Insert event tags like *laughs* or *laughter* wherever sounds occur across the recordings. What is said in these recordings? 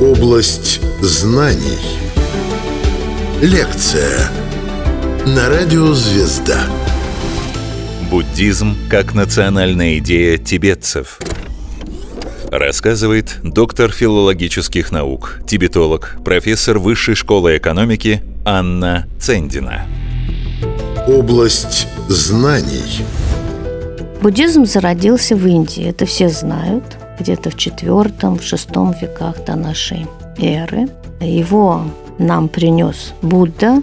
Область знаний. Лекция на радио «Звезда». Буддизм как национальная идея тибетцев. Рассказывает доктор филологических наук, тибетолог, профессор Высшей школы экономики Анна Цендина. Область знаний. Буддизм зародился в Индии, это все знают, где-то в IV, в VI веках до нашей эры. Его нам принес Будда,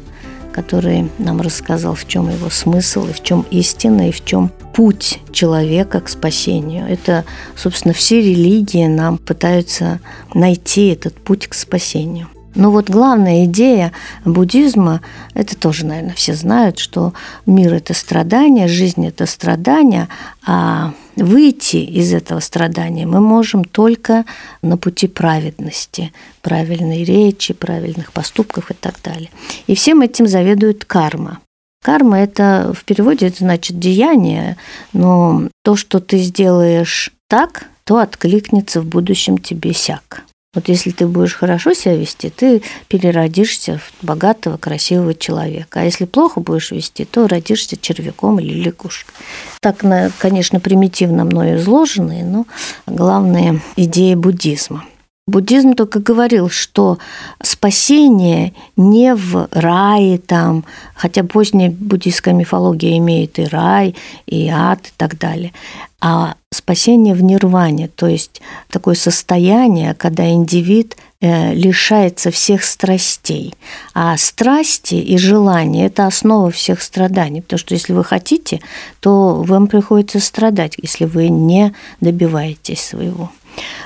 который нам рассказал, в чем его смысл, и в чем истина, и в чем путь человека к спасению. Это, собственно, все религии нам пытаются найти этот путь к спасению. Но вот главная идея буддизма, это тоже, наверное, все знают, что мир – это страдание, жизнь – это страдание, а выйти из этого страдания мы можем только на пути праведности, правильной речи, правильных поступков и так далее. И всем этим заведует карма. Карма – это в переводе это значит деяние, но то, что ты сделаешь так, то откликнется в будущем тебе сяк. Вот если ты будешь хорошо себя вести, ты переродишься в богатого, красивого человека. А если плохо будешь вести, то родишься червяком или лягушкой. Так, конечно, примитивно мною изложенные, но главные идеи буддизма. Буддизм только говорил, что спасение не в рае там, хотя поздняя буддийская мифология имеет и рай, и ад и так далее, а спасение в нирване, то есть такое состояние, когда индивид э, лишается всех страстей. А страсти и желания – это основа всех страданий. Потому что если вы хотите, то вам приходится страдать, если вы не добиваетесь своего.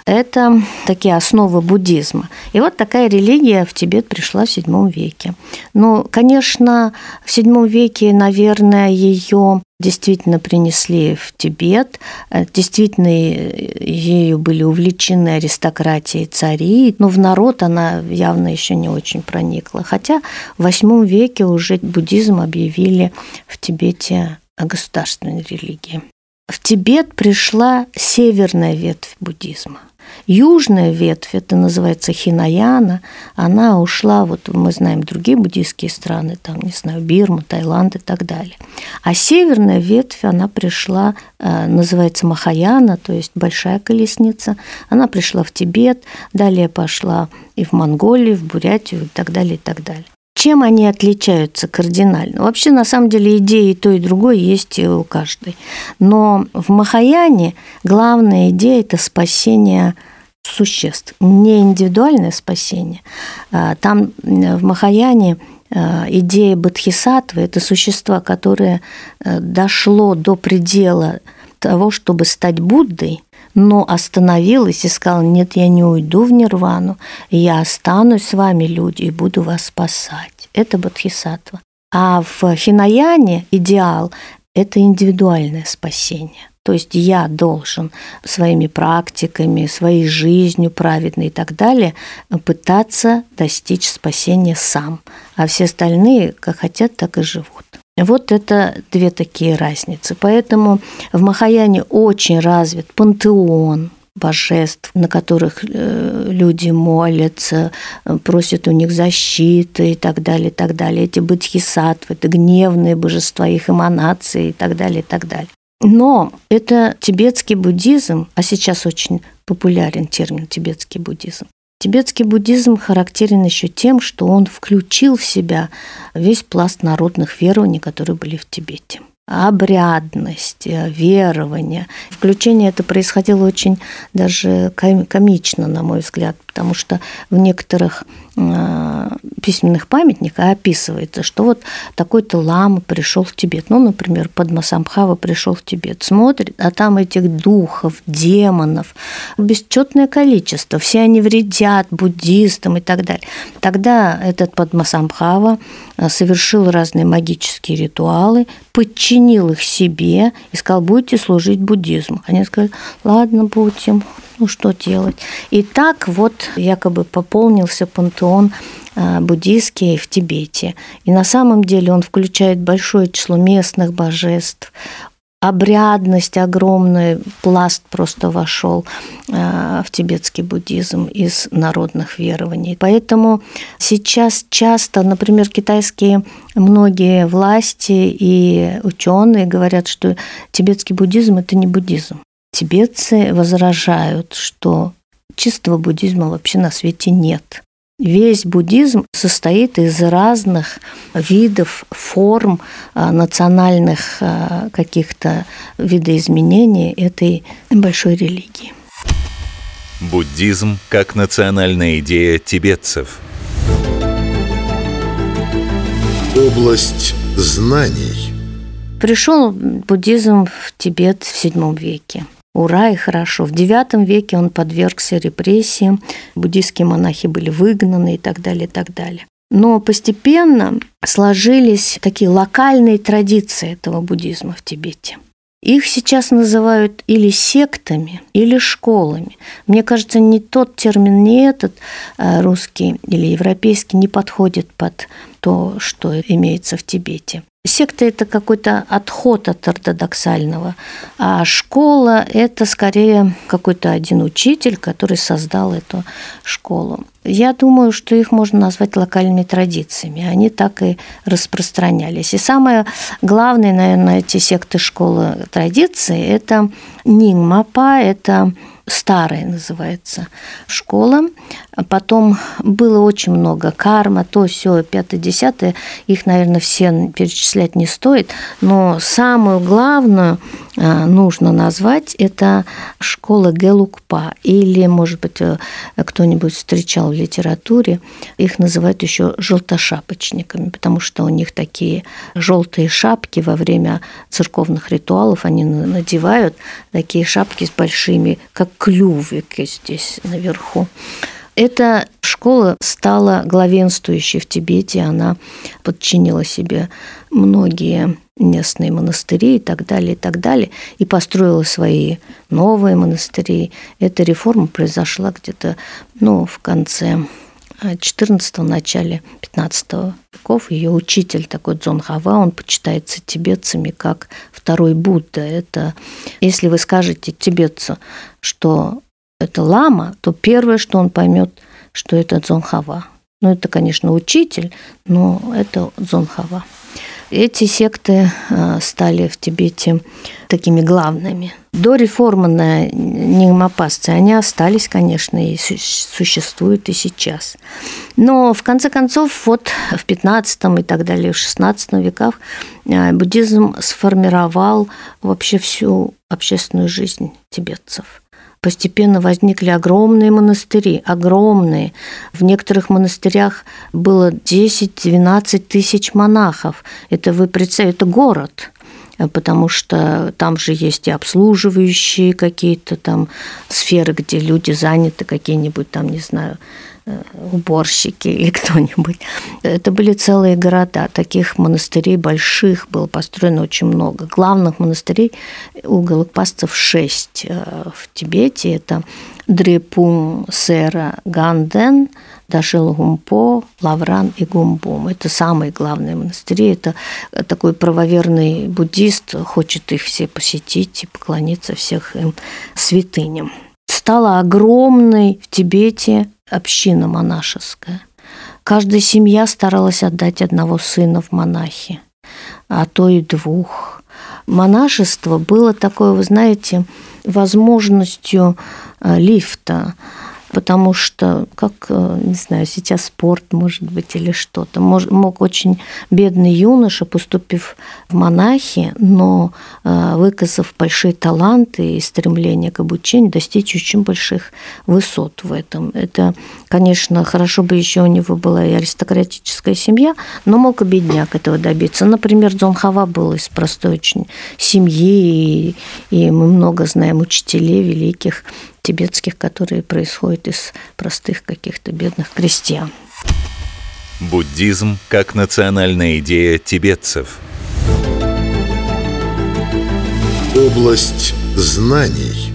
Это такие основы буддизма. И вот такая религия в Тибет пришла в VII веке. Ну, конечно, в VII веке, наверное, ее действительно принесли в Тибет, действительно ею были увлечены аристократии и цари, но в народ она явно еще не очень проникла. Хотя в VIII веке уже буддизм объявили в Тибете государственной религией. В Тибет пришла северная ветвь буддизма. Южная ветвь, это называется Хинаяна, она ушла, вот мы знаем другие буддийские страны, там, не знаю, Бирма, Таиланд и так далее. А северная ветвь, она пришла, э, называется Махаяна, то есть большая колесница, она пришла в Тибет, далее пошла и в Монголию, в Бурятию и так далее, и так далее. Чем они отличаются кардинально? Вообще, на самом деле, идеи и то, и другое есть у каждой. Но в Махаяне главная идея – это спасение существ, не индивидуальное спасение. А, там в Махаяне а, идея бодхисаттвы – это существа, которое э, дошло до предела того, чтобы стать Буддой, но остановилась и сказала, нет, я не уйду в нирвану, я останусь с вами, люди, и буду вас спасать. Это бодхисаттва. А в хинаяне идеал – это индивидуальное спасение. То есть я должен своими практиками, своей жизнью праведной и так далее пытаться достичь спасения сам. А все остальные как хотят, так и живут. Вот это две такие разницы. Поэтому в Махаяне очень развит пантеон, божеств, на которых э, люди молятся, просят у них защиты и так далее, и так далее. Эти бодхисаттвы, это гневные божества, их эманации и так далее, и так далее. Но это тибетский буддизм, а сейчас очень популярен термин тибетский буддизм. Тибетский буддизм характерен еще тем, что он включил в себя весь пласт народных верований, которые были в Тибете обрядность, верование. Включение это происходило очень даже комично, на мой взгляд, потому что в некоторых Э, письменных памятниках описывается, что вот такой-то лама пришел в Тибет. Ну, например, Падмасамбхава пришел в Тибет, смотрит, а там этих духов, демонов, бесчетное количество. Все они вредят буддистам и так далее. Тогда этот Падмасамбхава э, совершил разные магические ритуалы, подчинил их себе и сказал, будете служить буддизму. Они сказали, ладно, будем ну что делать. И так вот якобы пополнился пантеон а, буддийский в Тибете. И на самом деле он включает большое число местных божеств, обрядность огромная, пласт просто вошел э, в тибетский буддизм из народных верований. Поэтому сейчас часто, например, китайские многие власти и ученые говорят, что тибетский буддизм – это не буддизм. Тибетцы возражают, что чистого буддизма вообще на свете нет. Весь буддизм состоит из разных видов, форм а, национальных а, каких-то видоизменений этой большой религии. Буддизм как национальная идея тибетцев. Область знаний. Пришел буддизм в Тибет в VII веке. Ура и хорошо. В IX веке он подвергся репрессиям, буддийские монахи были выгнаны и так далее, и так далее. Но постепенно сложились такие локальные традиции этого буддизма в Тибете. Их сейчас называют или сектами, или школами. Мне кажется, не тот термин, не этот а русский или европейский не подходит под то, что имеется в Тибете. Секта – это какой-то отход от ортодоксального, а школа – это скорее какой-то один учитель, который создал эту школу. Я думаю, что их можно назвать локальными традициями. Они так и распространялись. И самое главное, наверное, эти секты школы традиции – это нингмапа, это старая называется школа. Потом было очень много карма, то все, пятое, десятое. Их, наверное, все перечислять не стоит. Но самую главную а, нужно назвать это школа Гелукпа. Или, может быть, э, кто-нибудь встречал в литературе, их называют еще желтошапочниками, потому что у них такие желтые шапки во время церковных ритуалов они надевают такие шапки с большими, как клювики здесь наверху. Эта школа стала главенствующей в Тибете, она подчинила себе многие местные монастыри и так далее, и так далее, и построила свои новые монастыри. Эта реформа произошла где-то ну, в конце 14 начале 15 веков. Ее учитель такой Дзон Хава, он почитается тибетцами как второй Будда. Это, если вы скажете тибетцу, что это лама, то первое, что он поймет, что это Дзонхава. Ну, это, конечно, учитель, но это Дзонхава. Эти секты э, стали в Тибете такими главными. До реформы на нимопасцы они остались, конечно, и существуют и сейчас. Но в конце концов, вот в 15 и так далее, в 16 веках э, буддизм сформировал вообще всю общественную жизнь тибетцев – постепенно возникли огромные монастыри, огромные. В некоторых монастырях было 10-12 тысяч монахов. Это вы представьте, это город потому что там же есть и обслуживающие какие-то там сферы, где люди заняты, какие-нибудь там, не знаю, Э, уборщики или *laughs* кто-нибудь. Это были целые города. Таких монастырей больших было построено очень много. Главных монастырей у голокпасцев шесть э, в Тибете. Это Дрепум, Сера, Ганден, Дашил Гумпо, Лавран и Гумбум. Это самые главные монастыри. Это такой правоверный буддист хочет их все посетить и поклониться всех им святыням. Стала огромной в Тибете община монашеская. Каждая семья старалась отдать одного сына в монахи, а то и двух. Монашество было такое, вы знаете, возможностью э, лифта потому что, как, э, не знаю, сейчас спорт, может быть, или что-то. Мог, очень бедный юноша, поступив в монахи, но э, выказав большие таланты и стремление к обучению, достичь очень больших высот в этом. Это, конечно, хорошо бы еще у него была и аристократическая семья, но мог и бедняк этого добиться. Например, Дзон Хава был из простой очень семьи, и, и мы много знаем учителей великих, тибетских, которые происходят из простых каких-то бедных крестьян. Буддизм как национальная идея тибетцев. Область знаний.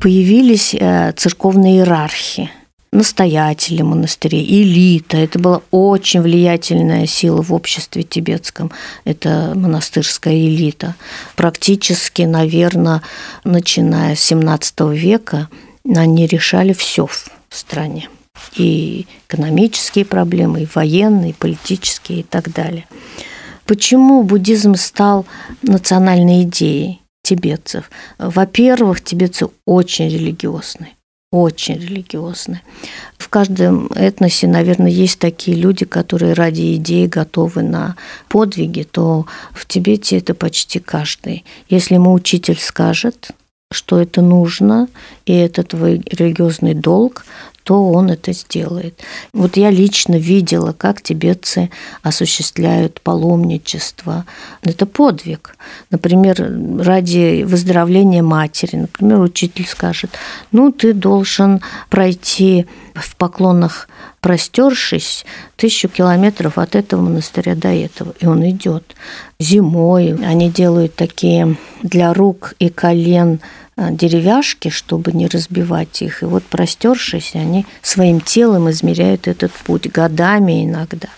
Появились э, церковные иерархи. Настоятели монастырей, элита. Это была очень влиятельная сила в обществе тибетском. Это монастырская элита. Практически, наверное, начиная с 17 века, они решали все в стране. И экономические проблемы, и военные, и политические, и так далее. Почему буддизм стал национальной идеей тибетцев? Во-первых, тибетцы очень религиозны очень религиозны. В каждом этносе, наверное, есть такие люди, которые ради идеи готовы на подвиги, то в Тибете это почти каждый. Если ему учитель скажет, что это нужно, и это твой религиозный долг, то он это сделает. Вот я лично видела, как тибетцы осуществляют паломничество. Это подвиг. Например, ради выздоровления матери. Например, учитель скажет, ну, ты должен пройти в поклонах простершись тысячу километров от этого монастыря до этого. И он идет. Зимой они делают такие для рук и колен Э, деревяшки, чтобы не разбивать их. И вот простершись, они своим телом измеряют этот путь годами иногда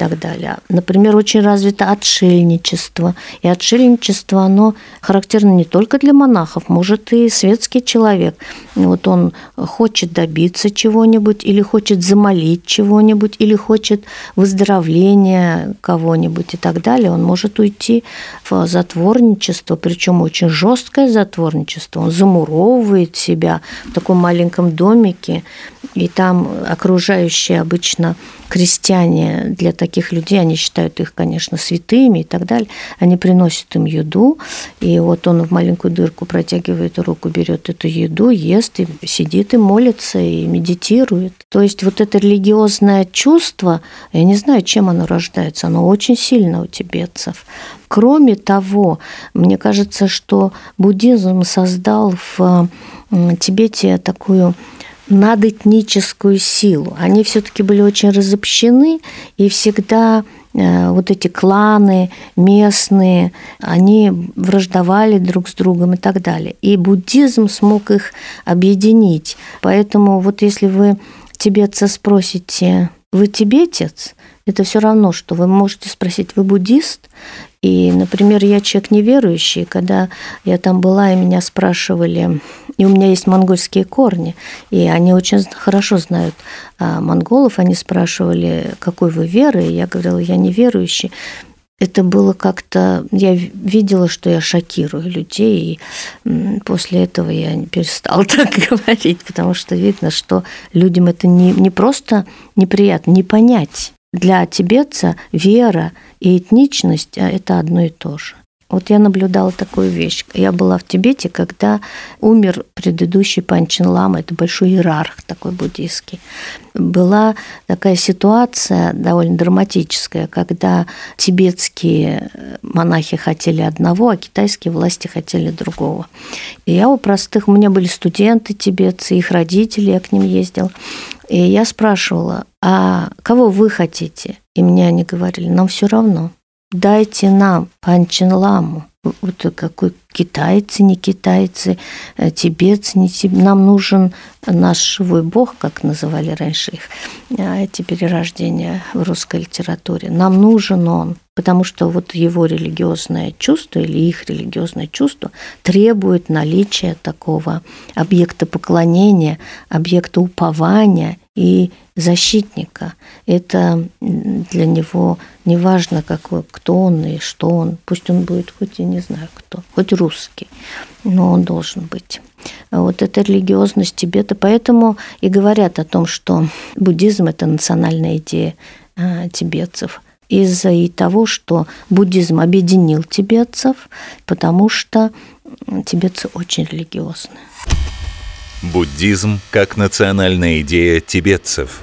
так далее. Например, очень развито отшельничество. И отшельничество, оно характерно не только для монахов, может и светский человек. Вот он хочет добиться чего-нибудь, или хочет замолить чего-нибудь, или хочет выздоровления кого-нибудь и так далее. Он может уйти в затворничество, причем очень жесткое затворничество. Он замуровывает себя в таком маленьком домике, и там окружающие обычно крестьяне для таких людей, они считают их, конечно, святыми и так далее, они приносят им еду, и вот он в маленькую дырку протягивает руку, берет эту еду, ест, и сидит и молится, и медитирует. То есть вот это религиозное чувство, я не знаю, чем оно рождается, оно очень сильно у тибетцев. Кроме того, мне кажется, что буддизм создал в Тибете такую надэтническую силу. Они все-таки были очень разобщены, и всегда э, вот эти кланы местные, они враждовали друг с другом и так далее. И буддизм смог их объединить. Поэтому вот если вы тибетца спросите, вы тибетец, это все равно, что вы можете спросить, вы буддист? И, например, я человек неверующий, когда я там была, и меня спрашивали, и у меня есть монгольские корни, и они очень хорошо знают а, монголов, они спрашивали, какой вы веры, и я говорила, я неверующий. Это было как-то... Я видела, что я шокирую людей, и после этого я не перестала *laughs* так говорить, потому что видно, что людям это не, не просто неприятно, не понять. Для тибетца вера и этничность а, – это одно и то же. Вот я наблюдала такую вещь. Я была в Тибете, когда умер предыдущий Панчин Лама, это большой иерарх такой буддийский. Была такая ситуация довольно драматическая, когда тибетские монахи хотели одного, а китайские власти хотели другого. И я у простых, у меня были студенты тибетцы, их родители, я к ним ездил. И я спрашивала, а кого вы хотите? И мне они говорили, нам все равно дайте нам панченламу. Вот какой китайцы, не китайцы, э, тибетцы, не тибетцы. Нам нужен наш живой бог, как называли раньше их, а эти перерождения в русской литературе. Нам нужен он, потому что вот его религиозное чувство или их религиозное чувство требует наличия такого объекта поклонения, объекта упования и защитника. Это для него не важно, какой, кто он и что он. Пусть он будет хоть и не знаю кто, хоть русский, но он должен быть. Вот эта религиозность Тибета. Поэтому и говорят о том, что буддизм – это национальная идея а, тибетцев – из-за и того, что буддизм объединил тибетцев, потому что тибетцы очень религиозны. Буддизм как национальная идея тибетцев.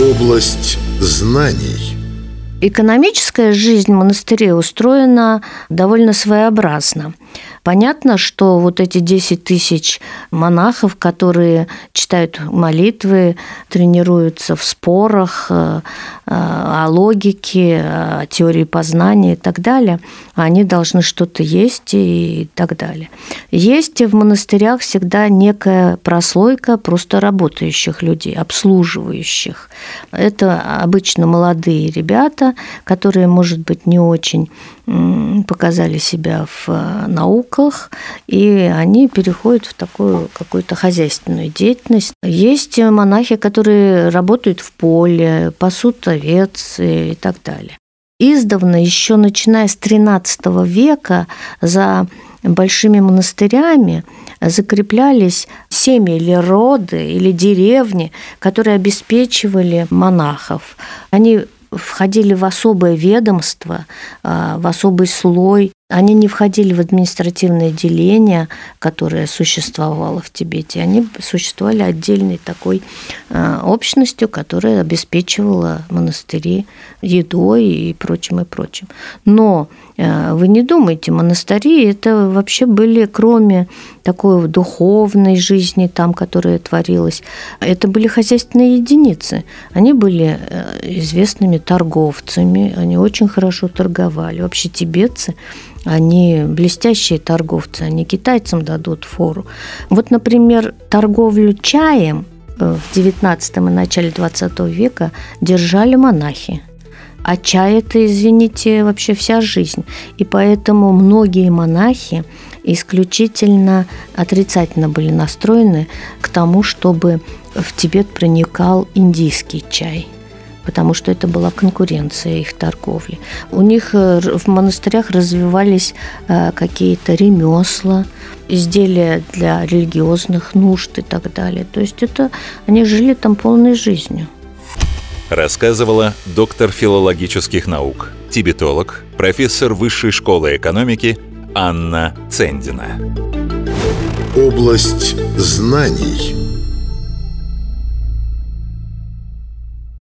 Область знаний. Экономическая жизнь монастырей устроена довольно своеобразно. Понятно, что вот эти 10 тысяч монахов, которые читают молитвы, тренируются в спорах э, э, о логике, о теории познания и так далее, они должны что-то есть и так далее. Есть в монастырях всегда некая прослойка просто работающих людей, обслуживающих. Это обычно молодые ребята, которые, может быть, не очень показали себя в э, науках, и они переходят в такую какую-то хозяйственную деятельность. Есть монахи, которые работают в поле, пасут овец и так далее. Издавна, еще начиная с XIII века, за большими монастырями закреплялись семьи или роды, или деревни, которые обеспечивали монахов. Они входили в особое ведомство, а, в особый слой. Они не входили в административное деление, которое существовало в Тибете. Они существовали отдельной такой а, общностью, которая обеспечивала монастыри едой и прочим, и прочим. Но вы не думайте, монастыри это вообще были, кроме такой духовной жизни там, которая творилась, это были хозяйственные единицы. Они были э, известными торговцами, они очень хорошо торговали. Вообще тибетцы, они блестящие торговцы, они китайцам дадут фору. Вот, например, торговлю чаем э, в XIX и начале XX века держали монахи. А чай – это, извините, вообще вся жизнь. И поэтому многие монахи исключительно отрицательно были настроены к тому, чтобы в Тибет проникал индийский чай потому что это была конкуренция их торговли. У них э, в монастырях развивались э, какие-то ремесла, изделия для религиозных нужд и так далее. То есть это они жили там полной жизнью. Рассказывала доктор филологических наук, тибетолог, профессор Высшей школы экономики Анна Цендина. Область знаний –